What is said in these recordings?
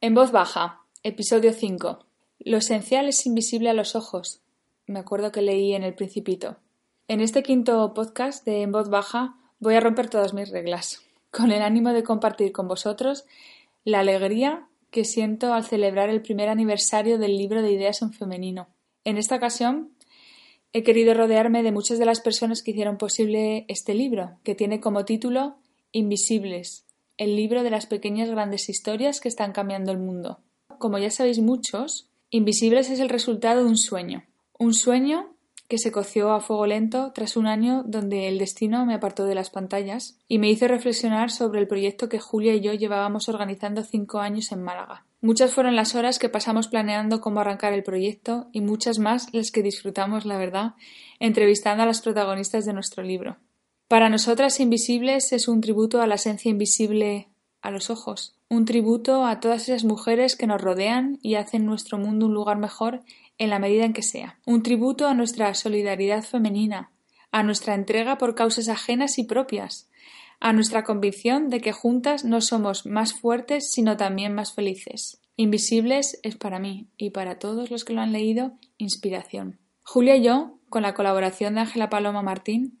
En voz baja, episodio 5. Lo esencial es invisible a los ojos. Me acuerdo que leí en El Principito. En este quinto podcast de En voz baja voy a romper todas mis reglas, con el ánimo de compartir con vosotros la alegría que siento al celebrar el primer aniversario del libro de ideas en femenino. En esta ocasión he querido rodearme de muchas de las personas que hicieron posible este libro, que tiene como título Invisibles, el libro de las pequeñas grandes historias que están cambiando el mundo. Como ya sabéis muchos, Invisibles es el resultado de un sueño. Un sueño que se coció a fuego lento tras un año donde el destino me apartó de las pantallas y me hizo reflexionar sobre el proyecto que Julia y yo llevábamos organizando cinco años en Málaga. Muchas fueron las horas que pasamos planeando cómo arrancar el proyecto y muchas más las que disfrutamos, la verdad, entrevistando a las protagonistas de nuestro libro. Para nosotras Invisibles es un tributo a la esencia invisible a los ojos, un tributo a todas esas mujeres que nos rodean y hacen nuestro mundo un lugar mejor en la medida en que sea, un tributo a nuestra solidaridad femenina, a nuestra entrega por causas ajenas y propias, a nuestra convicción de que juntas no somos más fuertes sino también más felices. Invisibles es para mí y para todos los que lo han leído inspiración. Julia y yo, con la colaboración de Ángela Paloma Martín,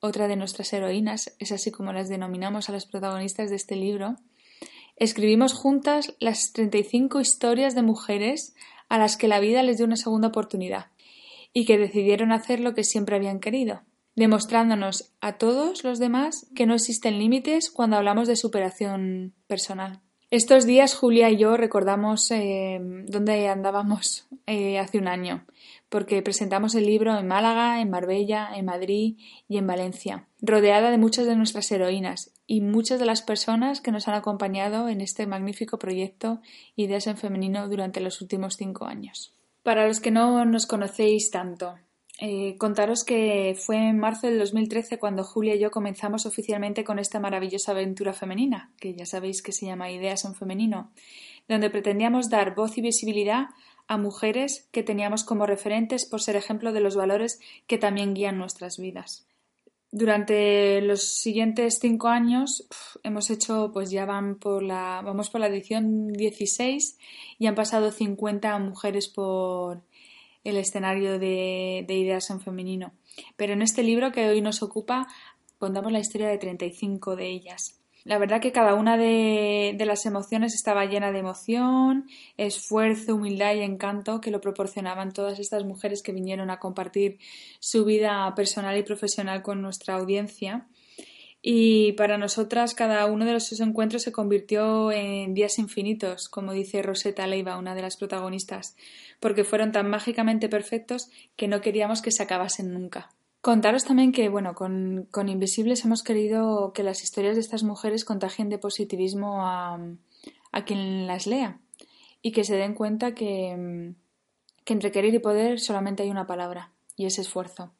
otra de nuestras heroínas, es así como las denominamos a las protagonistas de este libro, escribimos juntas las 35 historias de mujeres a las que la vida les dio una segunda oportunidad y que decidieron hacer lo que siempre habían querido, demostrándonos a todos los demás que no existen límites cuando hablamos de superación personal. Estos días Julia y yo recordamos eh, dónde andábamos eh, hace un año, porque presentamos el libro en Málaga, en Marbella, en Madrid y en Valencia, rodeada de muchas de nuestras heroínas y muchas de las personas que nos han acompañado en este magnífico proyecto Ideas en Femenino durante los últimos cinco años. Para los que no nos conocéis tanto, eh, contaros que fue en marzo del 2013 cuando Julia y yo comenzamos oficialmente con esta maravillosa aventura femenina, que ya sabéis que se llama Ideas en Femenino, donde pretendíamos dar voz y visibilidad a mujeres que teníamos como referentes por ser ejemplo de los valores que también guían nuestras vidas. Durante los siguientes cinco años hemos hecho, pues ya van por la, vamos por la edición 16 y han pasado 50 mujeres por, el escenario de, ideas en femenino. Pero en este libro que hoy nos ocupa contamos la historia de 35 de ellas. La verdad que cada una de, las emociones estaba llena de emoción, esfuerzo, humildad y encanto que lo proporcionaban todas estas mujeres que vinieron a compartir su vida personal y profesional con nuestra audiencia. Y para nosotras cada uno de esos encuentros se convirtió en días infinitos, como dice Rosetta Leiva, una de las protagonistas, porque fueron tan mágicamente perfectos que no queríamos que se acabasen nunca. Contaros también que, bueno, con, con Invisibles hemos querido que las historias de estas mujeres contagien de positivismo a, a quien las lea y que se den cuenta que, que entre querer y poder solamente hay una palabra, y es esfuerzo.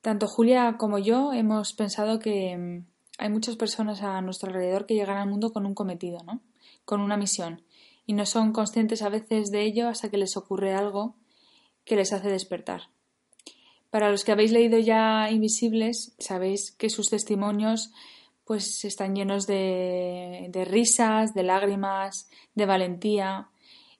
Tanto Julia como yo hemos pensado que mm, hay muchas personas a nuestro alrededor que llegan al mundo con un cometido, ¿no? Con una misión. Y no son conscientes a veces de ello hasta que les ocurre algo que les hace despertar. Para los que habéis leído ya Invisibles, sabéis que sus testimonios pues están llenos de, risas, de lágrimas, de valentía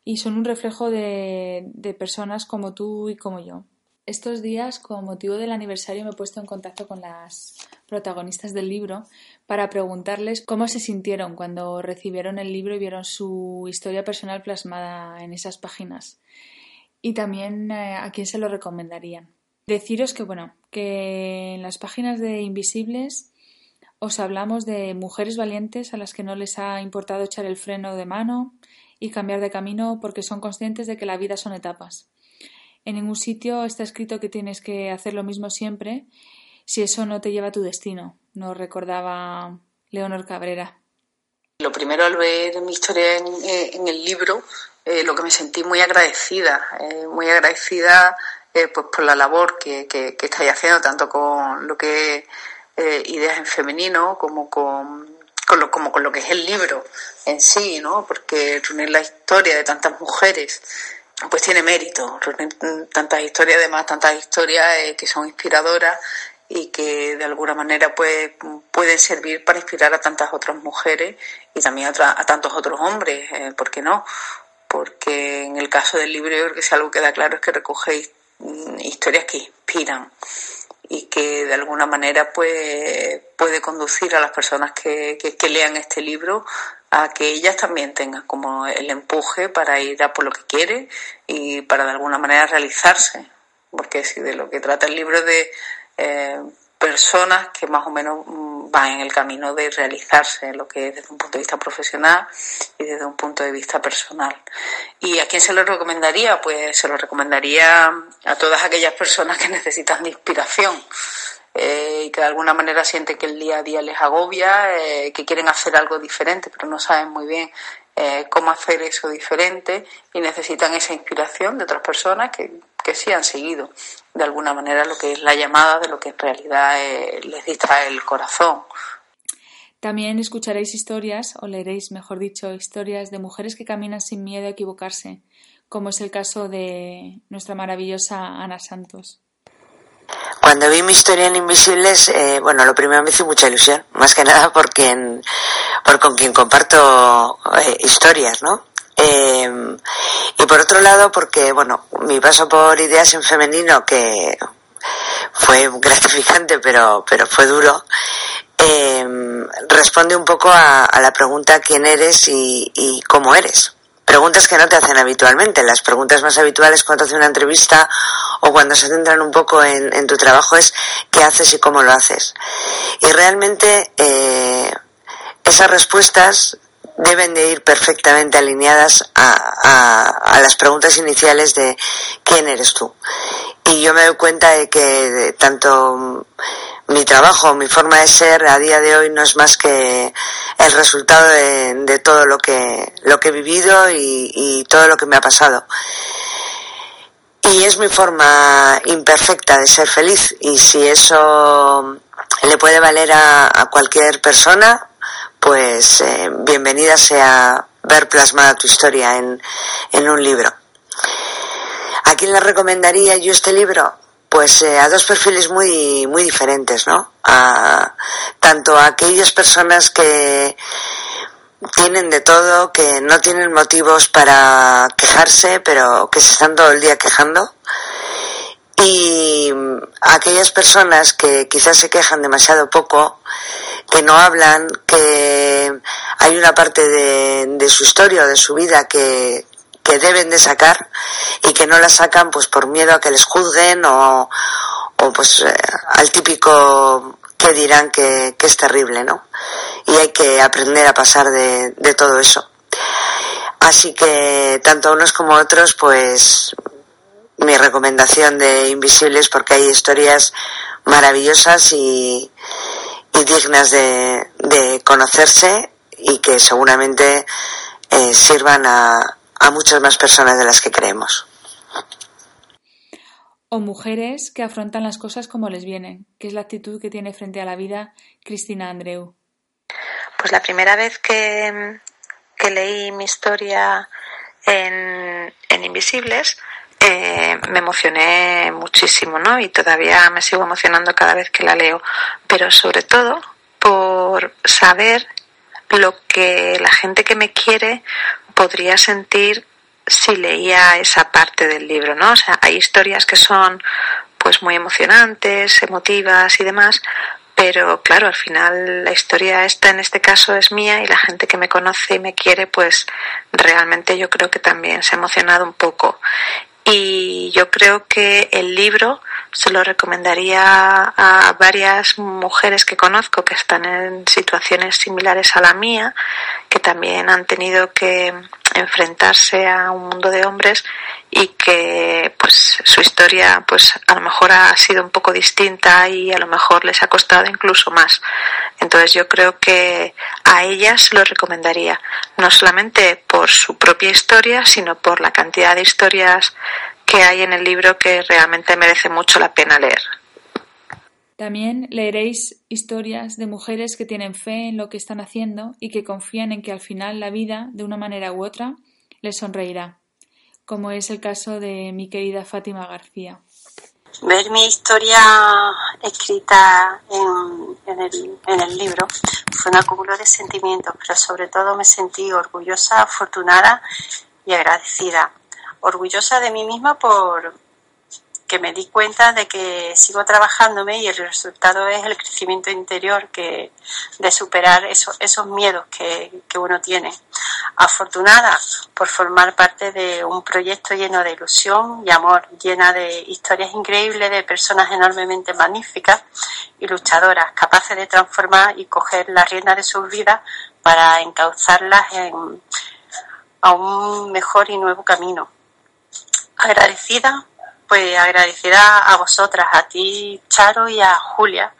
y son un reflejo de, de personas como tú y como yo. Estos días, con motivo del aniversario, me he puesto en contacto con las protagonistas del libro para preguntarles cómo se sintieron cuando recibieron el libro y vieron su historia personal plasmada en esas páginas. Y también eh, a quién se lo recomendarían. Deciros que, bueno, que en las páginas de Invisibles os hablamos de mujeres valientes a las que no les ha importado echar el freno de mano y cambiar de camino porque son conscientes de que la vida son etapas en ningún sitio está escrito que tienes que hacer lo mismo siempre si eso no te lleva a tu destino, nos recordaba Leonor Cabrera. Lo primero al ver mi historia en, eh, el libro, eh, lo que me sentí muy agradecida, eh, muy agradecida pues por la labor que, que, estáis haciendo, tanto con lo que es ideas en femenino como con, lo, como con lo que es el libro en sí, ¿no? Porque reunir la historia de tantas mujeres pues tiene mérito, reunir tantas historias, además tantas historias que son inspiradoras y que de alguna manera pues, pueden servir para inspirar a tantas otras mujeres y también a, tantos otros hombres, eh, ¿por qué no? Porque en el caso del libro yo creo que si algo queda claro es que recogéis historias que inspiran y que de alguna manera pues puede conducir a las personas que, que, lean este libro a que ellas también tengan como el empuje para ir a por lo que quieren y para de alguna manera realizarse. Porque si de lo que trata el libro de eh, personas que más o menos mm, van en el camino de realizarse lo que es desde un punto de vista profesional y desde un punto de vista personal. ¿Y a quién se lo recomendaría? Pues se lo recomendaría a todas aquellas personas que necesitan inspiración. Eh, y que de alguna manera sienten que el día a día les agobia, eh, que quieren hacer algo diferente, pero no saben muy bien cómo hacer eso diferente y necesitan esa inspiración de otras personas que, que sí han seguido de alguna manera lo que es la llamada de lo que en realidad eh, les dista el corazón. También escucharéis historias, o leeréis, mejor dicho, historias de mujeres que caminan sin miedo a equivocarse, como es el caso de nuestra maravillosa Ana Santos. Cuando vi mi historia en Invisibles, eh, bueno, lo primero me hizo mucha ilusión, más que nada por, quien, por con quien comparto eh, historias, ¿no? Eh, y por otro lado, porque, bueno, mi paso por ideas en femenino, que fue gratificante, pero, pero fue duro, eh, responde un poco a, la pregunta quién eres y, cómo eres. Preguntas que no te hacen habitualmente. Las preguntas más habituales cuando haces una entrevista o cuando se centran un poco en, en tu trabajo es qué haces y cómo lo haces. Y realmente eh, esas respuestas deben de ir perfectamente alineadas a, las preguntas iniciales de quién eres tú. Y yo me doy cuenta de que tanto mi trabajo, mi forma de ser a día de hoy no es más que el resultado de, todo lo que, lo que he vivido y, todo lo que me ha pasado. Y es mi forma imperfecta de ser feliz y si eso le puede valer a cualquier persona, pues eh, bienvenida sea ver plasmada tu historia en, en un libro. ¿A quién le recomendaría yo este libro? Pues eh, a dos perfiles muy, muy diferentes, ¿no? A, tanto a aquellas personas que tienen de todo, que no tienen motivos para quejarse, pero que se están todo el día quejando, y a aquellas personas que quizás se quejan demasiado poco, que no hablan, que hay una parte de, su historia o de su vida que, que deben de sacar y que no la sacan pues por miedo a que les juzguen o, o pues eh, al típico que dirán que, que, es terrible, ¿no? Y hay que aprender a pasar de, de todo eso. Así que tanto unos como otros, pues mi recomendación de Invisibles porque hay historias maravillosas y, y dignas de, de, conocerse y que seguramente eh, sirvan a, a muchas más personas de las que creemos. O mujeres que afrontan las cosas como les vienen, que es la actitud que tiene frente a la vida Cristina Andreu. Pues la primera vez que, que leí mi historia en, en Invisibles, eh, me emocioné muchísimo, ¿no? Y todavía me sigo emocionando cada vez que la leo, pero sobre todo por saber lo que la gente que me quiere podría sentir si leía esa parte del libro, ¿no? O sea, hay historias que son pues muy emocionantes, emotivas y demás, pero claro, al final la historia esta en este caso es mía y la gente que me conoce y me quiere, pues realmente yo creo que también se ha emocionado un poco. Y yo creo que el libro se lo recomendaría a varias mujeres que conozco que están en situaciones similares a la mía, que también han tenido que enfrentarse a un mundo de hombres y que pues su historia pues a lo mejor ha sido un poco distinta y a lo mejor les ha costado incluso más. Entonces yo creo que a ellas lo recomendaría, no solamente por su propia historia, sino por la cantidad de historias que hay en el libro que realmente merece mucho la pena leer. También leeréis historias de mujeres que tienen fe en lo que están haciendo y que confían en que al final la vida, de una manera u otra, les sonreirá, como es el caso de mi querida Fátima García. Ver mi historia escrita en, el, en el libro fue un acúmulo de sentimientos, pero sobre todo me sentí orgullosa, afortunada y agradecida. Orgullosa de mí misma por, que me di cuenta de que sigo trabajándome y el resultado es el crecimiento interior que, de superar esos, esos miedos que, que uno tiene. Afortunada por formar parte de un proyecto lleno de ilusión y amor, llena de historias increíbles de personas enormemente magníficas y luchadoras, capaces de transformar y coger la rienda de sus vidas para encauzarlas en, a un mejor y nuevo camino. Agradecida pues agradecida a vosotras, a ti, Charo, y a Julia,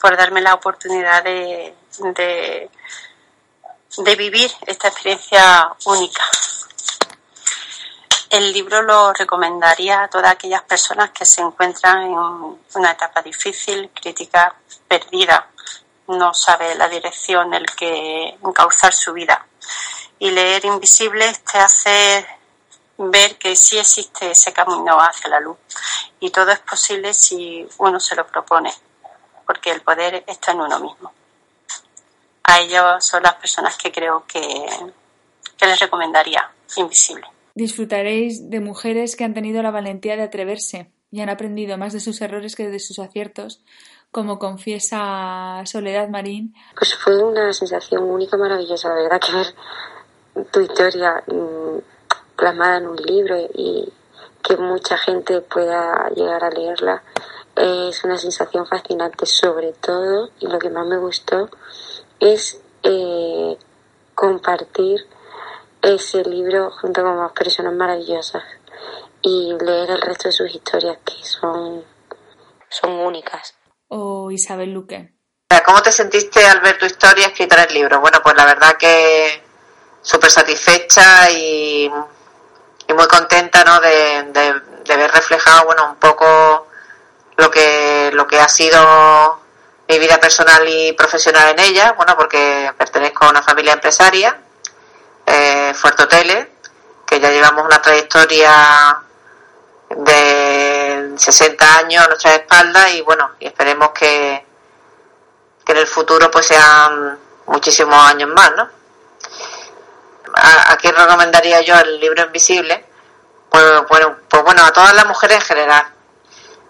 por darme la oportunidad de, de, vivir esta experiencia única. El libro lo recomendaría a todas aquellas personas que se encuentran en una etapa difícil, crítica, perdida, no sabe la dirección en el que encauzar su vida. Y leer Invisibles te hace ver que sí existe ese camino hacia la luz y todo es posible si uno se lo propone, porque el poder está en uno mismo. A ellos son las personas que creo que, que les recomendaría Invisible. Disfrutaréis de mujeres que han tenido la valentía de atreverse y han aprendido más de sus errores que de sus aciertos, como confiesa Soledad Marín. Pues fue una sensación única, maravillosa, la verdad, que ver tu historia mm, plasmada en un libro y que mucha gente pueda llegar a leerla es una sensación fascinante sobre todo y lo que más me gustó es eh, compartir ese libro junto con más personas maravillosas y leer el resto de sus historias que son, son únicas. O Isabel Luque. ¿Cómo te sentiste al ver tu historia escrita en el libro? Bueno, pues la verdad que súper satisfecha y y muy contenta ¿no? de, de, ver reflejado bueno un poco lo que lo que ha sido mi vida personal y profesional en ella bueno porque pertenezco a una familia empresaria eh, Fuerte Tele que ya llevamos una trayectoria de 60 años a nuestra espalda y bueno y esperemos que que en el futuro pues sean muchísimos años más no ¿A, quién recomendaría yo el libro invisible? Pues, bueno, pues bueno, a todas las mujeres en general.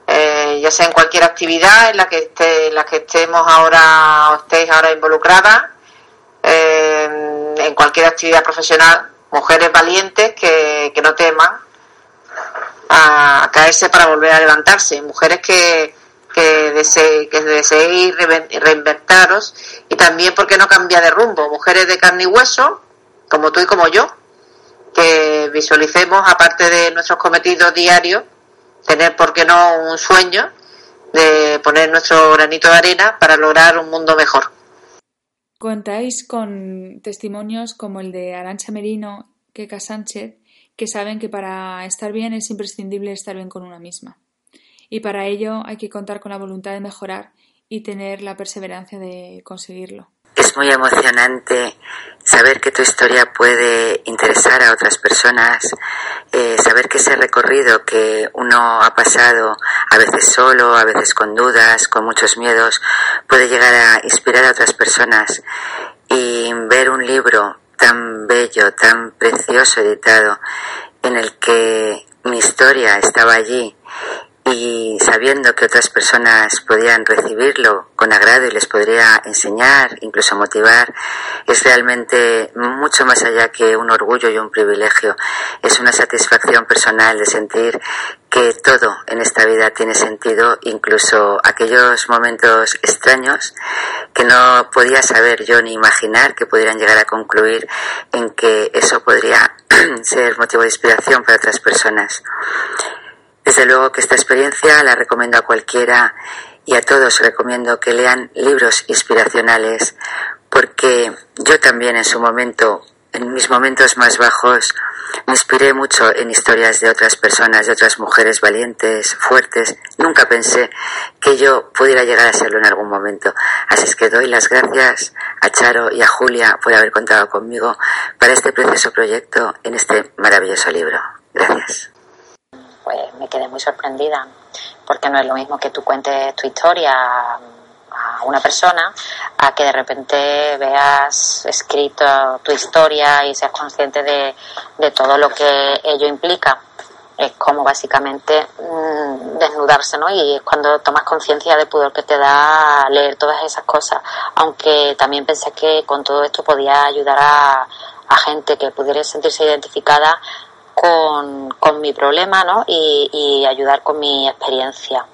Eh, ya sea en cualquier actividad en la que esté, en la que estemos ahora o estéis ahora involucradas, eh, en cualquier actividad profesional, mujeres valientes que, que no teman a, caerse para volver a levantarse, mujeres que, que, dese, que deseéis reinventaros y también porque no cambia de rumbo, mujeres de carne y hueso como tú y como yo, que visualicemos, aparte de nuestros cometidos diarios, tener, ¿por qué no?, un sueño de poner nuestro granito de arena para lograr un mundo mejor. Contáis con testimonios como el de Arancha Merino, Keka Sánchez, que saben que para estar bien es imprescindible estar bien con una misma. Y para ello hay que contar con la voluntad de mejorar y tener la perseverancia de conseguirlo es muy emocionante saber que tu historia puede interesar a otras personas, eh, saber que ese recorrido que uno ha pasado, a veces solo, a veces con dudas, con muchos miedos, puede llegar a inspirar a otras personas. Y ver un libro tan bello, tan precioso editado, en el que mi historia estaba allí y sabiendo que otras personas podían recibirlo con agrado y les podría enseñar, incluso motivar, es realmente mucho más allá que un orgullo y un privilegio. Es una satisfacción personal de sentir que todo en esta vida tiene sentido, incluso aquellos momentos extraños que no podía saber yo ni imaginar que pudieran llegar a concluir en que eso podría ser motivo de inspiración para otras personas. Desde luego que esta experiencia la recomiendo a cualquiera y a todos recomiendo que lean libros inspiracionales porque yo también en su momento, en mis momentos más bajos, me inspiré mucho en historias de otras personas, de otras mujeres valientes, fuertes. Nunca pensé que yo pudiera llegar a serlo en algún momento. Así es que doy las gracias a Charo y a Julia por haber contado conmigo para este precioso proyecto en este maravilloso libro. Gracias. Pues me quedé muy sorprendida porque no es lo mismo que tú cuentes tu historia a una persona a que de repente veas escrito tu historia y seas consciente de, todo lo que ello implica. Es como básicamente mm, desnudarse, ¿no? Y es cuando tomas conciencia del pudor que te da leer todas esas cosas. Aunque también pensé que con todo esto podía ayudar a, gente que pudiera sentirse identificada con, mi problema, ¿no? y ayudar con mi experiencia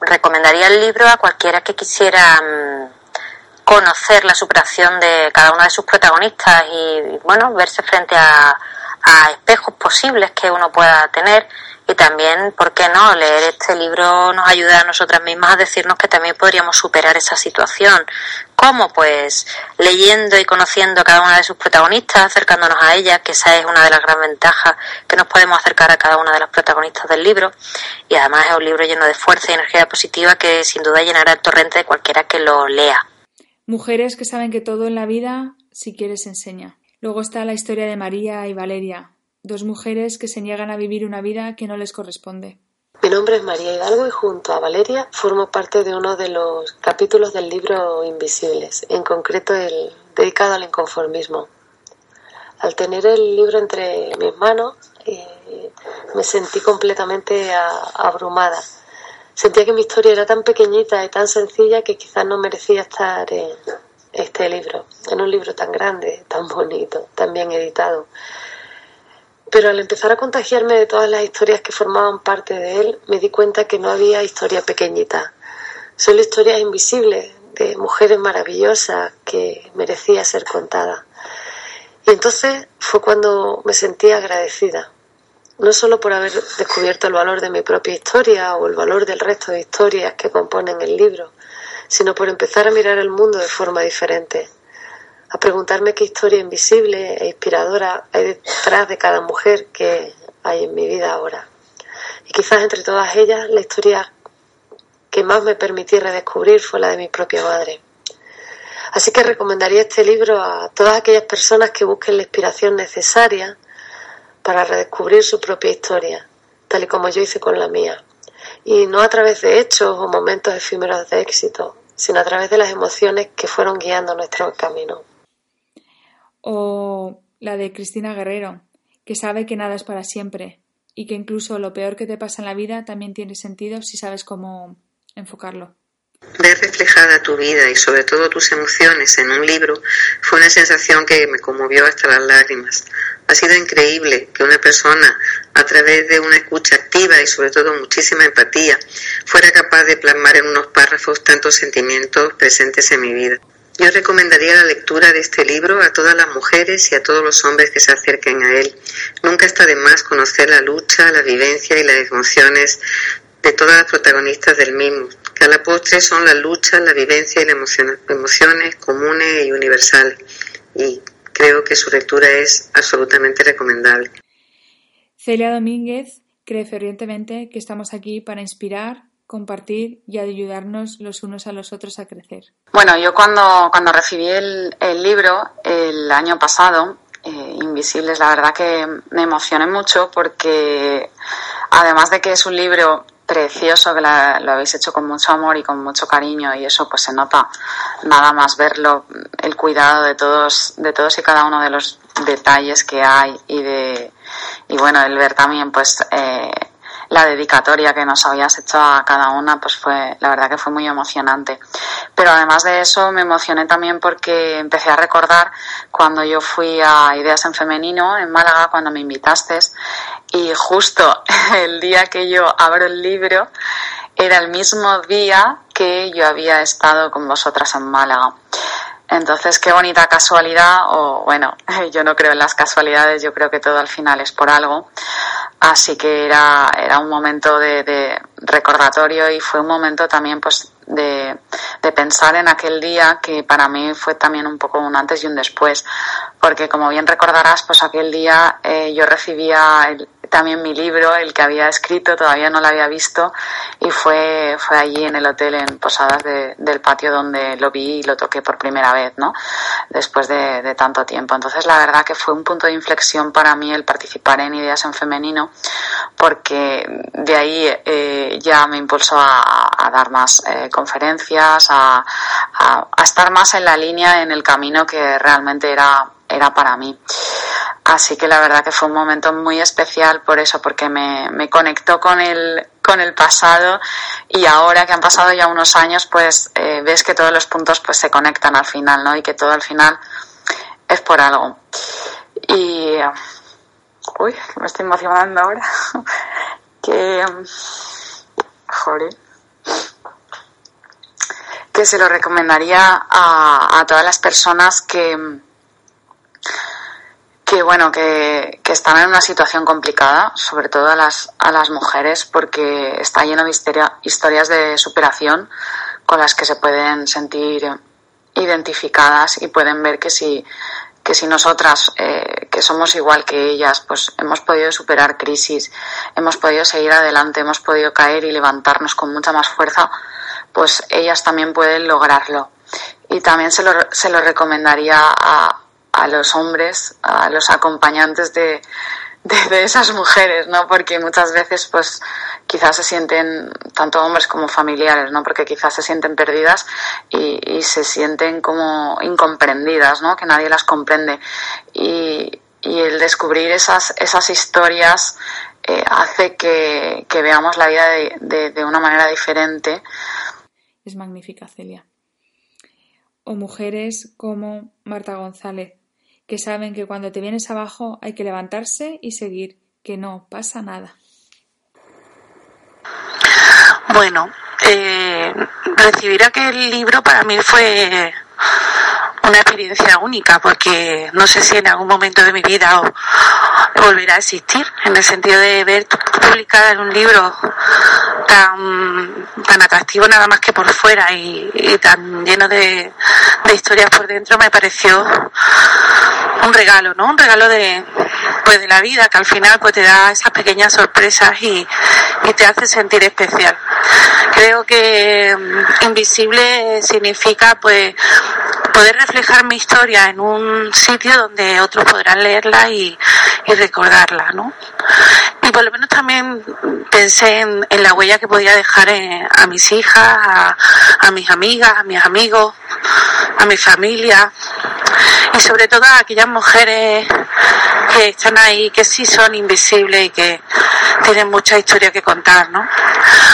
recomendaría el libro a cualquiera que quisiera mm, conocer la superación de cada uno de sus protagonistas y, bueno, verse frente a, a espejos posibles que uno pueda tener y también, ¿por qué no? Leer este libro nos ayuda a nosotras mismas a decirnos que también podríamos superar esa situación. ¿Cómo? Pues leyendo y conociendo a cada una de sus protagonistas, acercándonos a ellas, que esa es una de las grandes ventajas que nos podemos acercar a cada una de las protagonistas del libro. Y además es un libro lleno de fuerza y energía positiva que sin duda llenará el torrente de cualquiera que lo lea. Mujeres que saben que todo en la vida, si quieres, enseña. Luego está la historia de María y Valeria, dos mujeres que se niegan a vivir una vida que no les corresponde. Mi nombre es María Hidalgo y junto a Valeria formo parte de uno de los capítulos del libro Invisibles, en concreto el dedicado al inconformismo. Al tener el libro entre mis manos, eh, me sentí completamente abrumada. Sentía que mi historia era tan pequeñita y tan sencilla que quizás no merecía estar en este libro, en un libro tan grande, tan bonito, tan bien editado. Pero al empezar a contagiarme de todas las historias que formaban parte de él, me di cuenta que no había historia pequeñita, solo historias invisibles de mujeres maravillosas que merecía ser contada. Y entonces fue cuando me sentí agradecida, no solo por haber descubierto el valor de mi propia historia o el valor del resto de historias que componen el libro, sino por empezar a mirar el mundo de forma diferente a preguntarme qué historia invisible e inspiradora hay detrás de cada mujer que hay en mi vida ahora. Y quizás entre todas ellas la historia que más me permití redescubrir fue la de mi propia madre. Así que recomendaría este libro a todas aquellas personas que busquen la inspiración necesaria para redescubrir su propia historia, tal y como yo hice con la mía. Y no a través de hechos o momentos efímeros de éxito, sino a través de las emociones que fueron guiando nuestro camino o la de Cristina Guerrero, que sabe que nada es para siempre y que incluso lo peor que te pasa en la vida también tiene sentido si sabes cómo enfocarlo. Ver reflejada tu vida y sobre todo tus emociones en un libro fue una sensación que me conmovió hasta las lágrimas. Ha sido increíble que una persona, a través de una escucha activa y sobre todo muchísima empatía, fuera capaz de plasmar en unos párrafos tantos sentimientos presentes en mi vida. Yo recomendaría la lectura de este libro a todas las mujeres y a todos los hombres que se acerquen a él. Nunca está de más conocer la lucha, la vivencia y las emociones de todas las protagonistas del mismo, que a la postre son la lucha, la vivencia y las emociones comunes y universales. Y creo que su lectura es absolutamente recomendable. Celia Domínguez cree fervientemente que estamos aquí para inspirar, compartir y ayudarnos los unos a los otros a crecer. Bueno, yo cuando, cuando recibí el, libro el año pasado, eh, Invisibles, la verdad que me emocioné mucho porque además de que es un libro precioso que lo habéis hecho con mucho amor y con mucho cariño y eso pues se nota nada más verlo el cuidado de todos de todos y cada uno de los detalles que hay y de y bueno el ver también pues eh, la dedicatoria que nos habías hecho a cada una, pues fue, la verdad que fue muy emocionante. Pero además de eso me emocioné también porque empecé a recordar cuando yo fui a Ideas en Femenino en Málaga, cuando me invitaste, y justo el día que yo abro el libro era el mismo día que yo había estado con vosotras en Málaga. Entonces, qué bonita casualidad, o bueno, yo no creo en las casualidades, yo creo que todo al final es por algo. Así que era, era un momento de, de recordatorio y fue un momento también pues de, de, pensar en aquel día que para mí fue también un poco un antes y un después, porque como bien recordarás, pues aquel día eh, yo recibía el, también mi libro, el que había escrito, todavía no lo había visto y fue, fue allí en el hotel en Posadas de, del patio donde lo vi y lo toqué por primera vez, ¿no? Después de, tanto tiempo. Entonces la verdad que fue un punto de inflexión para mí el participar en Ideas en Femenino porque de ahí eh, ya me impulsó a, dar más eh, conferencias, a estar más en la línea, en el camino que realmente era era para mí. Así que la verdad que fue un momento muy especial por eso, porque me, me conectó con el, con el pasado y ahora que han pasado ya unos años, pues eh, ves que todos los puntos pues se conectan al final, ¿no? Y que todo al final es por algo. Y... Uy, me estoy emocionando ahora. que... Joder que se lo recomendaría a, a todas las personas que, que bueno, que, que, están en una situación complicada, sobre todo a las, a las mujeres, porque está lleno de historia, historias de superación con las que se pueden sentir identificadas y pueden ver que si, que si nosotras, eh, que somos igual que ellas, pues hemos podido superar crisis, hemos podido seguir adelante, hemos podido caer y levantarnos con mucha más fuerza, pues ellas también pueden lograrlo. Y también se lo, se lo recomendaría a, a los hombres, a los acompañantes de, de, esas mujeres, ¿no? Porque muchas veces, pues, quizás se sienten, tanto hombres como familiares, ¿no? Porque quizás se sienten perdidas y, se sienten como incomprendidas, ¿no? Que nadie las comprende. Y, y el descubrir esas, esas historias eh, hace que, que, veamos la vida de, de una manera diferente. Es magnífica, Celia. O mujeres como Marta González, que saben que cuando te vienes abajo hay que levantarse y seguir, que no pasa nada. Bueno, eh, recibir aquel libro para mí fue una experiencia única porque no sé si en algún momento de mi vida volverá a existir, en el sentido de ver publicada en un libro tan, tan atractivo nada más que por fuera y, tan lleno de, de, historias por dentro me pareció un regalo, ¿no? Un regalo de, pues de la vida que al final pues te da esas pequeñas sorpresas y, y te hace sentir especial. Creo que invisible significa pues poder reflejar mi historia en un sitio donde otros podrán leerla y, y recordarla, ¿no? Y por lo menos también pensé en, la huella que podía dejar en, a mis hijas, a, a, mis amigas, a mis amigos, a mi familia y sobre todo a aquellas mujeres que están ahí, que sí son invisibles y que tienen mucha historia que contar, ¿no?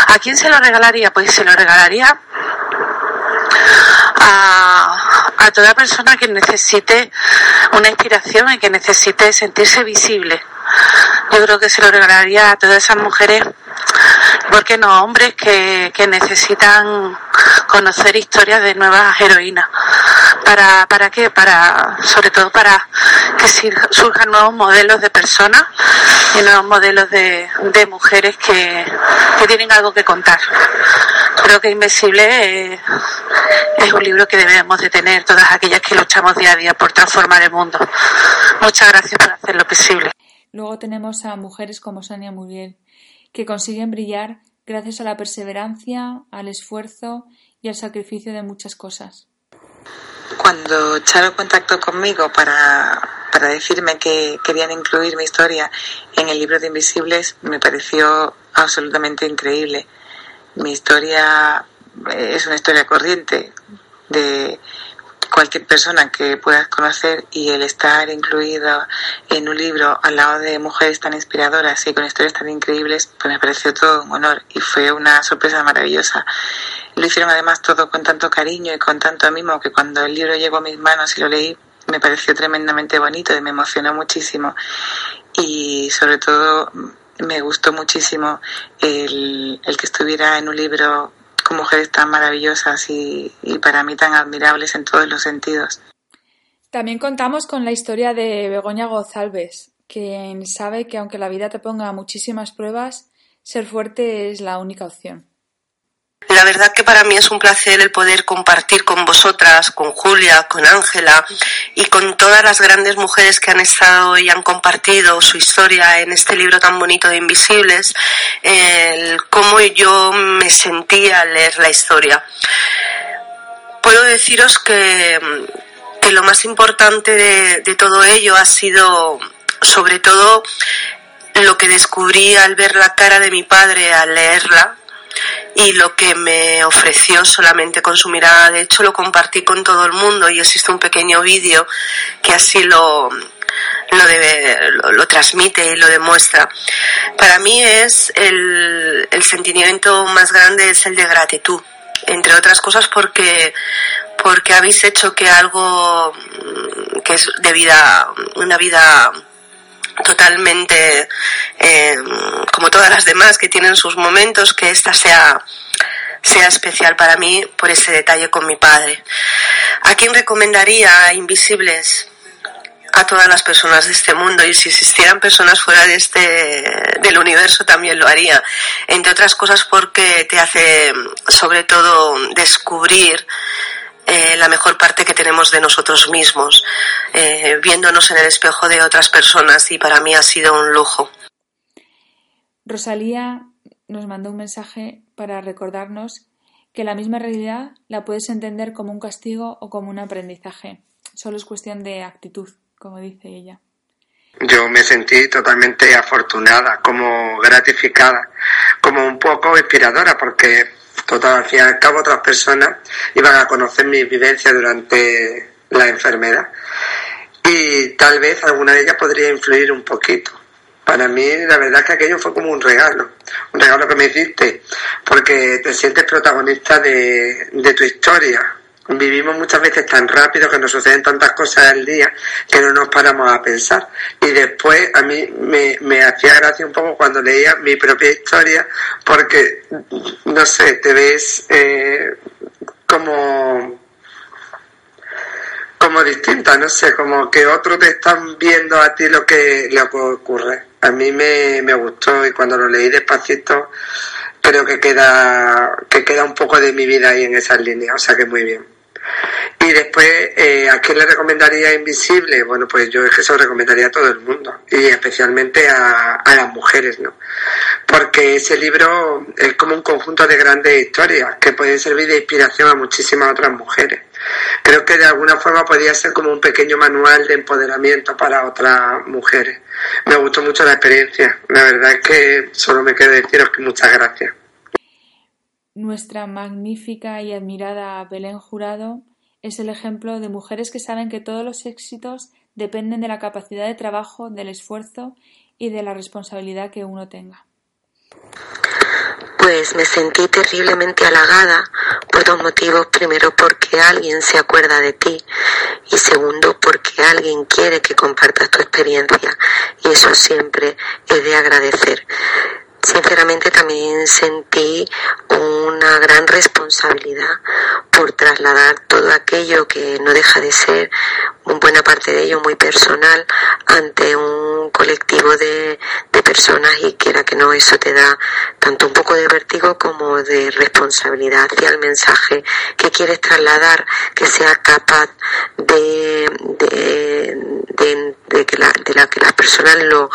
¿A quién se lo regalaría? Pues se lo regalaría a, a toda persona que necesite una inspiración y que necesite sentirse visible. Yo creo que se lo regalaría a todas esas mujeres, ¿por qué no? Hombres que, que necesitan conocer historias de nuevas heroínas. ¿Para, ¿Para qué? Para, sobre todo para que surjan nuevos modelos de personas y nuevos modelos de, de mujeres que, que tienen algo que contar. Creo que Invisible es, es un libro que debemos de tener todas aquellas que luchamos día a día por transformar el mundo. Muchas gracias por hacer lo posible. Luego tenemos a mujeres como Sonia Muriel, que consiguen brillar gracias a la perseverancia, al esfuerzo y al sacrificio de muchas cosas. Cuando Charo contactó conmigo para, para decirme que querían incluir mi historia en el libro de Invisibles, me pareció absolutamente increíble. Mi historia es una historia corriente de cualquier persona que puedas conocer y el estar incluido en un libro al lado de mujeres tan inspiradoras y con historias tan increíbles, pues me pareció todo un honor y fue una sorpresa maravillosa. Lo hicieron además todo con tanto cariño y con tanto mimo que cuando el libro llegó a mis manos y lo leí, me pareció tremendamente bonito y me emocionó muchísimo. Y sobre todo me gustó muchísimo el, el que estuviera en un libro con mujeres tan maravillosas y, y para mí tan admirables en todos los sentidos. También contamos con la historia de Begoña Gozalves, quien sabe que aunque la vida te ponga muchísimas pruebas, ser fuerte es la única opción. La verdad que para mí es un placer el poder compartir con vosotras, con Julia, con Ángela y con todas las grandes mujeres que han estado y han compartido su historia en este libro tan bonito de Invisibles, cómo yo me sentía al leer la historia. Puedo deciros que, que lo más importante de todo ello ha sido sobre todo lo que descubrí al ver la cara de mi padre al leerla, y lo que me ofreció solamente con su mirada. De hecho, lo compartí con todo el mundo y existe un pequeño vídeo que así lo, lo, lo, transmite y lo demuestra. Para mí es el, el sentimiento más grande es el de gratitud, entre otras cosas porque porque habéis hecho que algo que es de vida, una vida totalmente eh, como todas las demás que tienen sus momentos, que esta sea, sea especial para mí por ese detalle con mi padre. ¿A quién recomendaría Invisibles? a todas las personas de este mundo y si existieran personas fuera de este del universo también lo haría entre otras cosas porque te hace sobre todo descubrir eh, la mejor parte que tenemos de nosotros mismos, eh, viéndonos en el espejo de otras personas y para mí ha sido un lujo. Rosalía nos mandó un mensaje para recordarnos que la misma realidad la puedes entender como un castigo o como un aprendizaje. Solo es cuestión de actitud, como dice ella. Yo me sentí totalmente afortunada, como gratificada, como un poco inspiradora, porque Total, al fin y al cabo otras personas iban a conocer mi vivencia durante la enfermedad y tal vez alguna de ellas podría influir un poquito. Para mí la verdad es que aquello fue como un regalo, un regalo que me hiciste, porque te sientes protagonista de, de tu historia, vivimos muchas veces tan rápido que nos suceden tantas cosas al día que no nos paramos a pensar. Y después a mí me, me hacía gracia un poco cuando leía mi propia historia porque, no sé, te ves eh, como como distinta, no sé, como que otros te están viendo a ti lo que, lo que ocurre. A mí me, me gustó y cuando lo leí despacito creo que queda que queda un poco de mi vida ahí en esas líneas, o sea que muy bien. Y después, eh, ¿a quién le recomendaría Invisible? Bueno, pues yo es que se lo recomendaría a todo el mundo y especialmente a, las mujeres, ¿no? Porque ese libro es como un conjunto de grandes historias que pueden servir de inspiración a muchísimas otras mujeres. Creo que de alguna forma podría ser como un pequeño manual de empoderamiento para otras mujeres. Me gustó mucho la experiencia. La verdad es que solo me queda deciros que muchas gracias. Nuestra magnífica y admirada Belén Jurado es el ejemplo de mujeres que saben que todos los éxitos dependen de la capacidad de trabajo, del esfuerzo y de la responsabilidad que uno tenga. Pues me sentí terriblemente halagada por dos motivos. Primero, porque alguien se acuerda de ti y segundo, porque alguien quiere que compartas tu experiencia y eso siempre es de agradecer. Sinceramente también sentí una gran responsabilidad por trasladar todo aquello que no deja de ser buena parte de ello muy personal ante un colectivo de, de personas y quiera que no eso te da tanto un poco de vértigo como de responsabilidad hacia el mensaje que quieres trasladar que sea capaz de, de, de, de que, la, de la que las personas lo,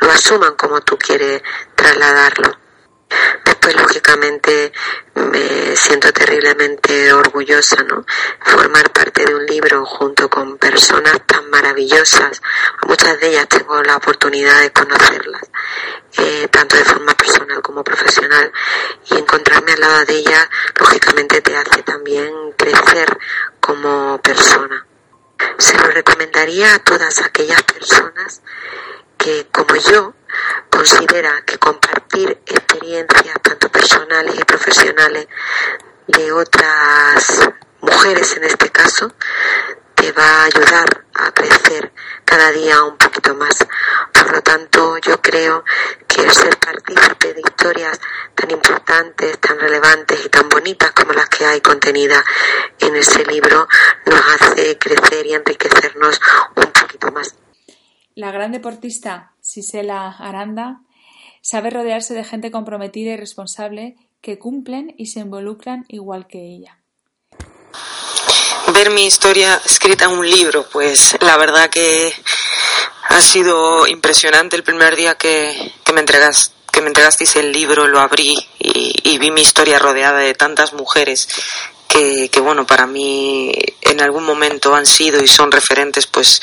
lo asuman como tú quieres trasladarlo. Después, lógicamente, me siento terriblemente orgullosa, ¿no? Formar parte de un libro junto con personas tan maravillosas. Muchas de ellas tengo la oportunidad de conocerlas, eh, tanto de forma personal como profesional. Y encontrarme al lado de ellas, lógicamente, te hace también crecer como persona. Se lo recomendaría a todas aquellas personas que, como yo, considera que compartir experiencias tanto personales y profesionales de otras mujeres en este caso te va a ayudar a crecer cada día un poquito más. Por lo tanto, yo creo que el ser partícipe de historias tan importantes, tan relevantes y tan bonitas como las que hay contenidas en ese libro nos hace crecer y enriquecernos un poquito más. La gran deportista Sisela Aranda sabe rodearse de gente comprometida y responsable que cumplen y se involucran igual que ella ver mi historia escrita en un libro, pues la verdad que ha sido impresionante el primer día que, me entregas que me entregasteis el libro, lo abrí y, vi mi historia rodeada de tantas mujeres que, que, bueno, para mí en algún momento han sido y son referentes, pues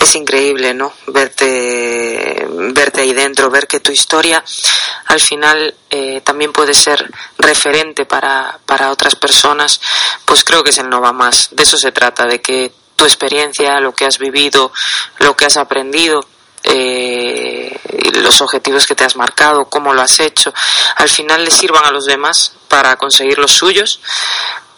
es increíble, ¿no? Verte, verte ahí dentro, ver que tu historia al final eh, también puede ser referente para, para otras personas, pues creo que es el no va más. De eso se trata, de que tu experiencia, lo que has vivido, lo que has aprendido, eh, los objetivos que te has marcado, cómo lo has hecho, al final le sirvan a los demás para conseguir los suyos,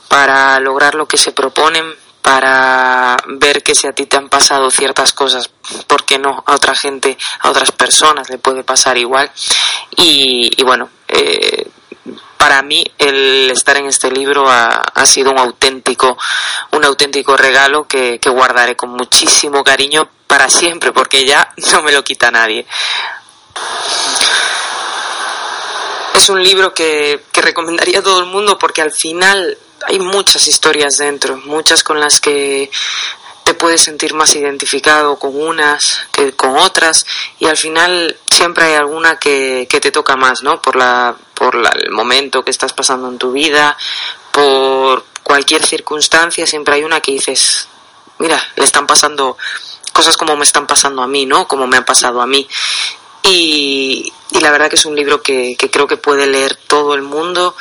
para lograr lo que se proponen, para ver que si a ti te han pasado ciertas cosas, ¿por qué no? A otra gente, a otras personas le puede pasar igual. Y, bueno, eh, para mí el estar en este libro ha, sido un auténtico, un auténtico regalo que, guardaré con muchísimo cariño para siempre, porque ya no me lo quita nadie. Es un libro que, que recomendaría a todo el mundo porque al final hay muchas historias dentro, muchas con las que te puedes sentir más identificado con unas que con otras y al final siempre hay alguna que, que te toca más, ¿no? Por la por el momento que estás pasando en tu vida, por cualquier circunstancia, siempre hay una que dices, mira, le están pasando cosas como me están pasando a mí, ¿no? Como me han pasado a mí. Y, la verdad que es un libro que creo que puede leer todo el mundo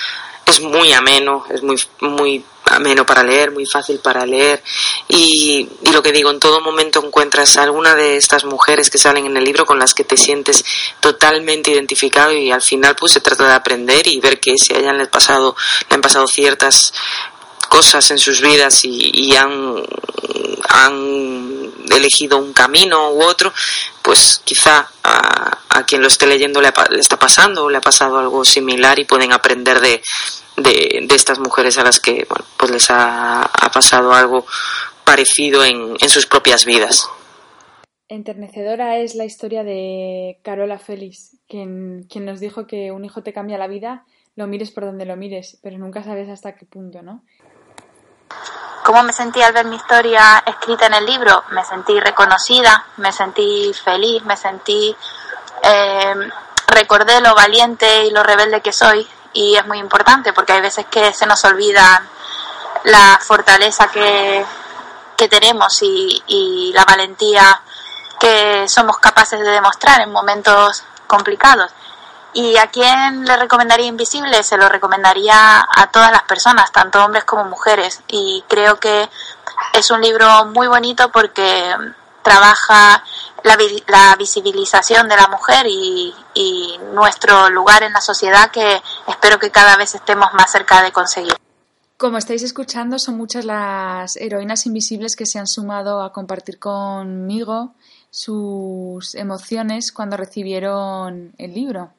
es muy ameno, es muy, muy ameno para leer, muy fácil para leer. Y, y, lo que digo, en todo momento encuentras alguna de estas mujeres que salen en el libro con las que te sientes totalmente identificado y al final pues se trata de aprender y ver que si hayan pasado, le han pasado ciertas cosas en sus vidas y, han, han elegido un camino u otro, pues quizá a, quien lo esté leyendo le, le, está pasando o le ha pasado algo similar y pueden aprender de, de, estas mujeres a las que bueno, pues les ha, ha pasado algo parecido en, en sus propias vidas. Enternecedora es la historia de Carola Félix, quien, quien nos dijo que un hijo te cambia la vida, lo mires por donde lo mires, pero nunca sabes hasta qué punto, ¿no? ¿Cómo me sentí al ver mi historia escrita en el libro? Me sentí reconocida, me sentí feliz, me sentí... Eh, recordé lo valiente y lo rebelde que soy y es muy importante porque hay veces que se nos olvida la fortaleza que, que tenemos y, y la valentía que somos capaces de demostrar en momentos complicados. ¿Y a quién le recomendaría Invisible? Se lo recomendaría a todas las personas, tanto hombres como mujeres. Y creo que es un libro muy bonito porque trabaja la, visibilización de la mujer y nuestro lugar en la sociedad que espero que cada vez estemos más cerca de conseguir. Como estáis escuchando, son muchas las heroínas invisibles que se han sumado a compartir conmigo sus emociones cuando recibieron el libro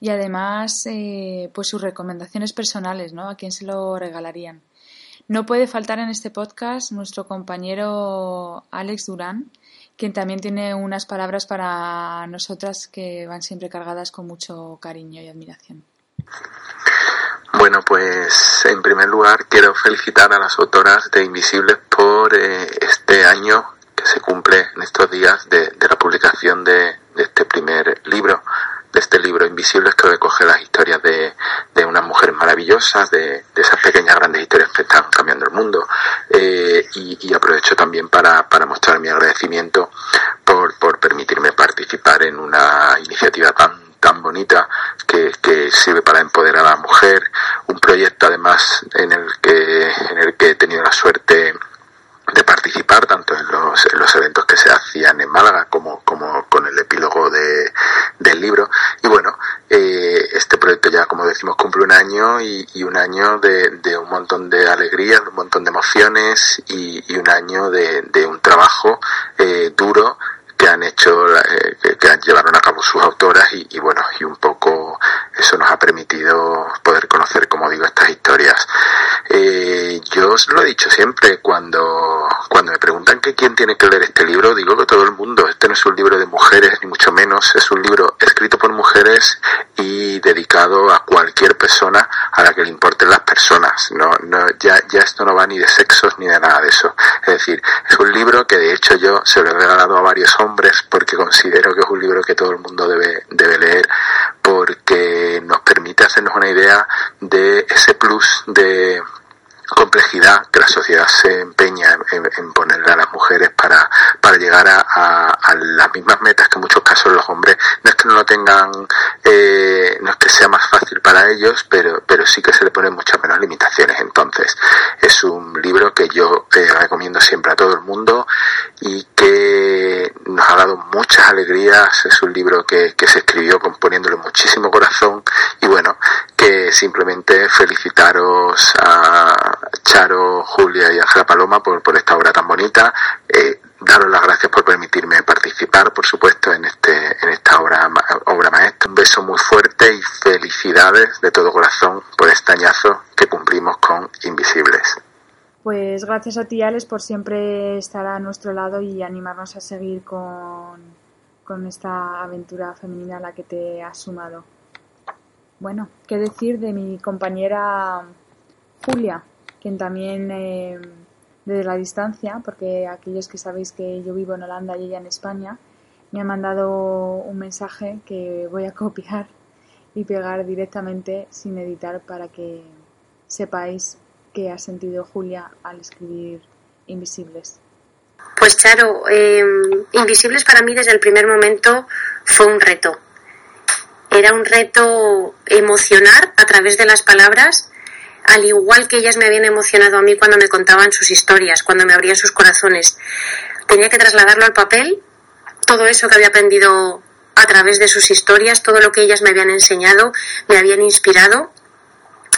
y además eh, pues sus recomendaciones personales, ¿no? A quién se lo regalarían. No puede faltar en este podcast nuestro compañero Alex Durán, quien también tiene unas palabras para nosotras que van siempre cargadas con mucho cariño y admiración. Bueno, pues en primer lugar quiero felicitar a las autoras de Invisibles por eh, este año que se cumple en estos días de, la publicación de este primer libro de este libro Invisibles que recoge las historias de, de unas mujeres maravillosas, de, de, esas pequeñas grandes historias que están cambiando el mundo. Eh, y, aprovecho también para, para mostrar mi agradecimiento por, por permitirme participar en una iniciativa tan bonita que, que, sirve para empoderar a la mujer, un proyecto además en el que, en el que he tenido la suerte cumple un año y, un año de, un montón de alegrías, un montón de emociones y, un año de, trabajo eh, duro que han hecho, eh, que, han llevaron a cabo sus autoras y, bueno, y un poco eso nos ha permitido poder conocer, como digo, estas historias. Eh, yo os lo he dicho siempre, cuando, cuando me preguntan que quién tiene que leer este libro, digo que todo el mundo, este no es un libro de mujeres, ni mucho menos, es un libro escrito por mujeres y dedicado a cualquier persona a la que le importen las personas. No, no, ya, ya esto no va ni de sexos ni de nada de eso. Es decir, es un libro que de hecho yo se lo he regalado a varios hombres porque considero que es un libro que todo el mundo debe, debe leer porque nos permite hacernos una idea de ese plus de complejidad que la sociedad se empeña en, ponerle a las mujeres para, para llegar a, las mismas metas que en muchos casos los hombres no tengan eh, no es que sea más fácil para ellos pero pero sí que se le ponen muchas menos limitaciones entonces es un libro que yo eh, recomiendo siempre a todo el mundo y que nos ha dado muchas alegrías es un libro que, que se escribió componiéndole muchísimo corazón y bueno que simplemente felicitaros a Charo, Julia y Ángela Paloma por, por esta obra tan bonita. Eh, daros las gracias por permitirme participar, por supuesto, en, este, en esta obra, obra maestra. Un beso muy fuerte y felicidades de todo corazón por este añazo que cumplimos con Invisibles. Pues gracias a ti, Alex, por siempre estar a nuestro lado y animarnos a seguir con, con esta aventura femenina a la que te has sumado. Bueno, ¿qué decir de mi compañera Julia? quien también eh, desde la distancia, porque aquellos que sabéis que yo vivo en Holanda y ella en España, me ha mandado un mensaje que voy a copiar y pegar directamente sin editar para que sepáis qué ha sentido Julia al escribir Invisibles. Pues claro, em, Invisibles para mí desde el primer momento fue un reto. Era un reto emocionar a través de las palabras al igual que ellas me habían emocionado a mí cuando me contaban sus historias, cuando me abrían sus corazones. Tenía que trasladarlo al papel, todo eso que había aprendido a través de sus historias, todo lo que ellas me habían enseñado, me habían inspirado,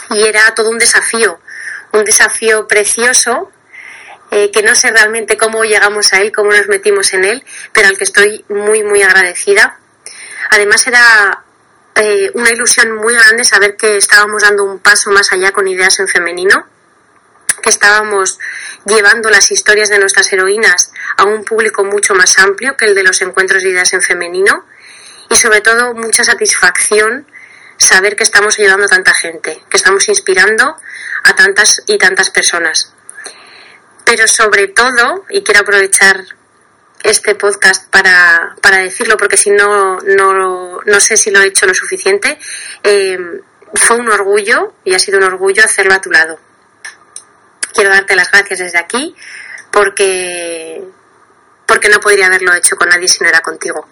y era todo un desafío, un desafío precioso, eh, que no sé realmente cómo llegamos a él, cómo nos metimos en él, pero al que estoy muy, muy agradecida. Además era eh, una ilusión muy grande saber que estábamos dando un paso más allá con ideas en femenino, que estábamos llevando las historias de nuestras heroínas a un público mucho más amplio que el de los encuentros de ideas en femenino y sobre todo mucha satisfacción saber que estamos ayudando a tanta gente, que estamos inspirando a tantas y tantas personas. Pero sobre todo, y quiero aprovechar este podcast para, para decirlo, porque si no, no, no sé si lo he hecho lo suficiente. Eh, fue un orgullo y ha sido un orgullo hacerlo a tu lado. Quiero darte las gracias desde aquí porque, porque no podría haberlo hecho con nadie si no era contigo.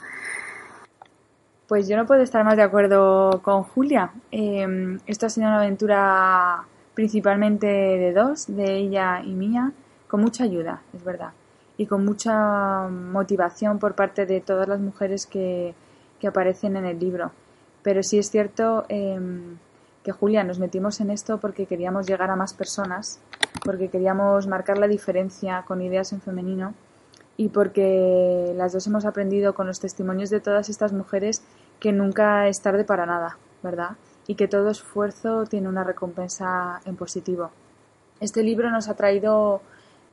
Pues yo no puedo estar más de acuerdo con Julia. Eh, esto ha sido una aventura principalmente de dos, de ella y mía, con mucha ayuda, es verdad y con mucha motivación por parte de todas las mujeres que, aparecen en el libro. Pero sí es cierto em, que Julia nos metimos en esto porque queríamos llegar a más personas, porque queríamos marcar la diferencia con ideas en femenino y porque las dos hemos aprendido con los testimonios de todas estas mujeres que nunca es tarde para nada, ¿verdad? Y que todo esfuerzo tiene una recompensa en positivo. Este libro nos ha traído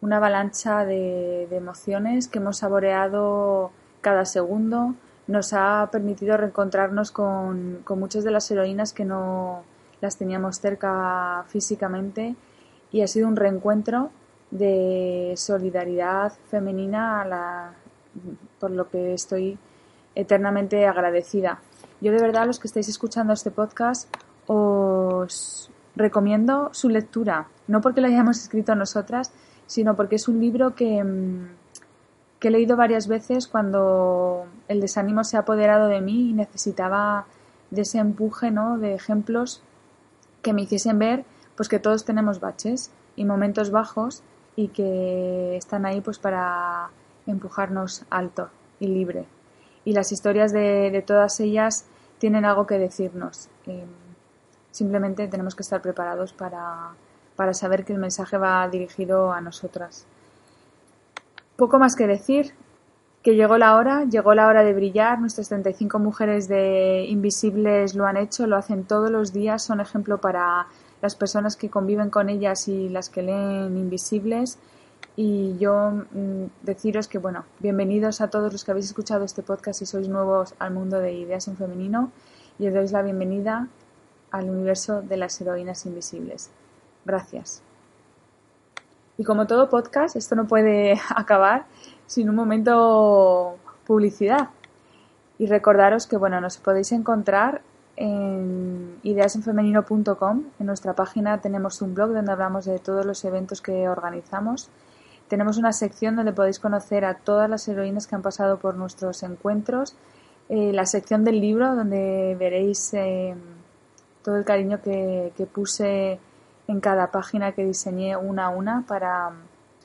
una avalancha de, emociones que hemos saboreado cada segundo. Nos ha permitido reencontrarnos con, muchas de las heroínas que no las teníamos cerca físicamente y ha sido un reencuentro de solidaridad femenina a la, por lo que estoy eternamente agradecida. Yo de verdad, los que estáis escuchando este podcast, os recomiendo su lectura, no porque lo hayamos escrito nosotras, sino porque es un libro que, mm, que he leído varias veces cuando el desánimo se ha apoderado de mí y necesitaba de ese empuje, ¿no? De ejemplos que me hiciesen ver, pues que todos tenemos baches y momentos bajos y que están ahí, pues para empujarnos alto y libre. Y las historias de, todas ellas tienen algo que decirnos. Em, Simplemente tenemos que estar preparados para, para saber que el mensaje va dirigido a nosotras. Poco más que decir, que llegó la hora, llegó la hora de brillar. Nuestras 35 mujeres de Invisibles lo han hecho, lo hacen todos los días, son ejemplo para las personas que conviven con ellas y las que leen Invisibles. Y yo mm, deciros que, bueno, bienvenidos a todos los que habéis escuchado este podcast y sois nuevos al mundo de ideas en femenino y os doy la bienvenida al universo de las heroínas invisibles. Gracias. Y como todo podcast, esto no puede acabar sin un momento publicidad. Y recordaros que bueno, nos podéis encontrar en ideasenfemenino.com. En nuestra página tenemos un blog donde hablamos de todos los eventos que organizamos. Tenemos una sección donde podéis conocer a todas las heroínas que han pasado por nuestros encuentros. Eh, la sección del libro donde veréis eh, todo el cariño que, que puse en cada página que diseñé una a una para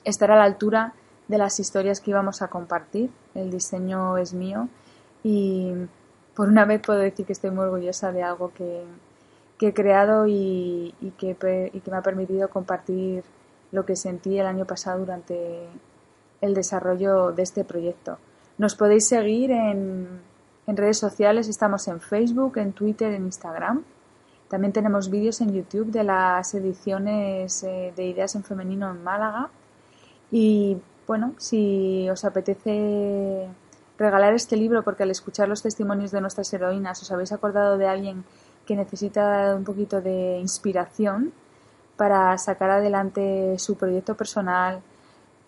estar a la altura de las historias que íbamos a compartir. El diseño es mío y por una vez puedo decir que estoy muy orgullosa de algo que, he creado y, que, me ha permitido compartir lo que sentí el año pasado durante el desarrollo de este proyecto. Nos podéis seguir en, en redes sociales, estamos en Facebook, en Twitter, en Instagram también tenemos vídeos en YouTube de las ediciones eh, de Ideas en Femenino en Málaga. Y bueno, si os apetece regalar este libro porque al escuchar los testimonios de nuestras heroínas os habéis acordado de alguien que necesita un poquito de inspiración para sacar adelante su proyecto personal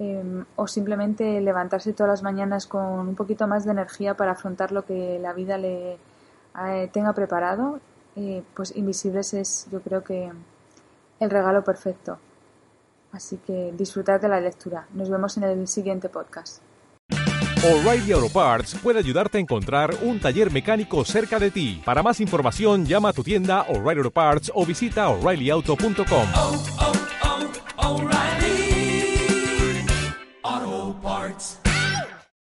em, o simplemente levantarse todas las mañanas con un poquito más de energía para afrontar lo que la vida le eh, tenga preparado, eh, pues Invisibles es yo creo que el regalo perfecto. Así que disfrutad de la lectura. Nos vemos en el siguiente podcast. O'Reilly Auto Parts puede ayudarte a encontrar un taller mecánico cerca de ti. Para más información, llama a tu tienda O'Reilly Auto Parts o visita oreillyauto.com.